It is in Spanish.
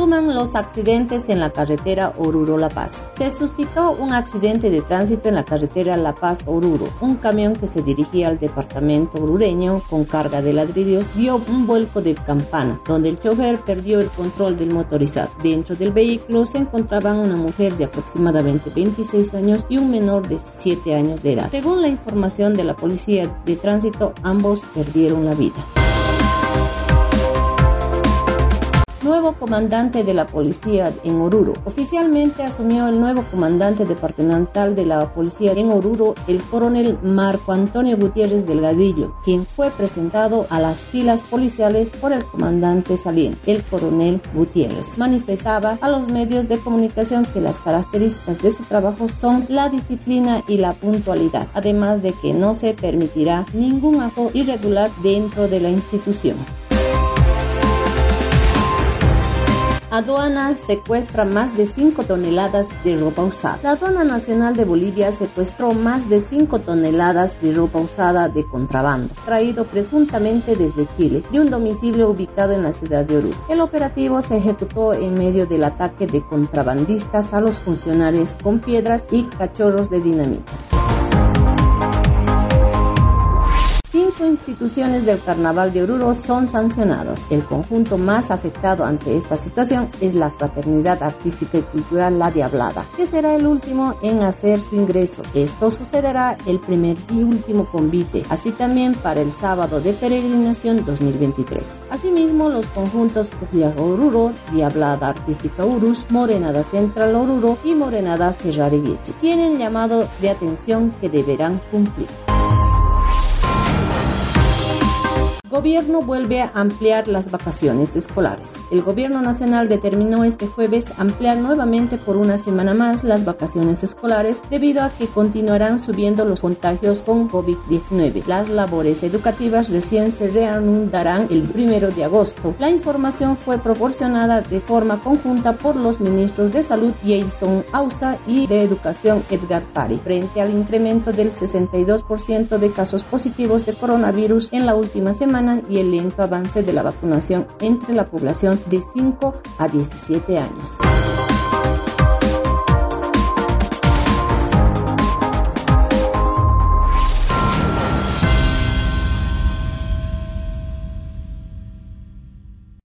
Suman los accidentes en la carretera Oruro-La Paz. Se suscitó un accidente de tránsito en la carretera La Paz-Oruro. Un camión que se dirigía al departamento orureño con carga de ladrillos dio un vuelco de campana, donde el chofer perdió el control del motorizado. Dentro del vehículo se encontraban una mujer de aproximadamente 26 años y un menor de 7 años de edad. Según la información de la policía de tránsito, ambos perdieron la vida. Nuevo comandante de la policía en Oruro. Oficialmente asumió el nuevo comandante departamental de la policía en Oruro, el coronel Marco Antonio Gutiérrez Delgadillo, quien fue presentado a las filas policiales por el comandante saliente, el coronel Gutiérrez. Manifestaba a los medios de comunicación que las características de su trabajo son la disciplina y la puntualidad, además de que no se permitirá ningún acto irregular dentro de la institución. Aduana secuestra más de 5 toneladas de ropa usada. La Aduana Nacional de Bolivia secuestró más de 5 toneladas de ropa usada de contrabando, traído presuntamente desde Chile, de un domicilio ubicado en la ciudad de Oruro. El operativo se ejecutó en medio del ataque de contrabandistas a los funcionarios con piedras y cachorros de dinamita. Instituciones del Carnaval de Oruro son sancionados. El conjunto más afectado ante esta situación es la Fraternidad Artística y Cultural La Diablada, que será el último en hacer su ingreso. Esto sucederá el primer y último convite, así también para el sábado de peregrinación 2023. Asimismo, los conjuntos Pugliaga Oruro, Diablada Artística Urus, Morenada Central Oruro y Morenada Ferrari tienen llamado de atención que deberán cumplir. Gobierno vuelve a ampliar las vacaciones escolares. El Gobierno Nacional determinó este jueves ampliar nuevamente por una semana más las vacaciones escolares debido a que continuarán subiendo los contagios con COVID-19. Las labores educativas recién se reanudarán el primero de agosto. La información fue proporcionada de forma conjunta por los ministros de Salud Jason Ausa y de Educación Edgar Pari frente al incremento del 62% de casos positivos de coronavirus en la última semana y el lento avance de la vacunación entre la población de 5 a 17 años.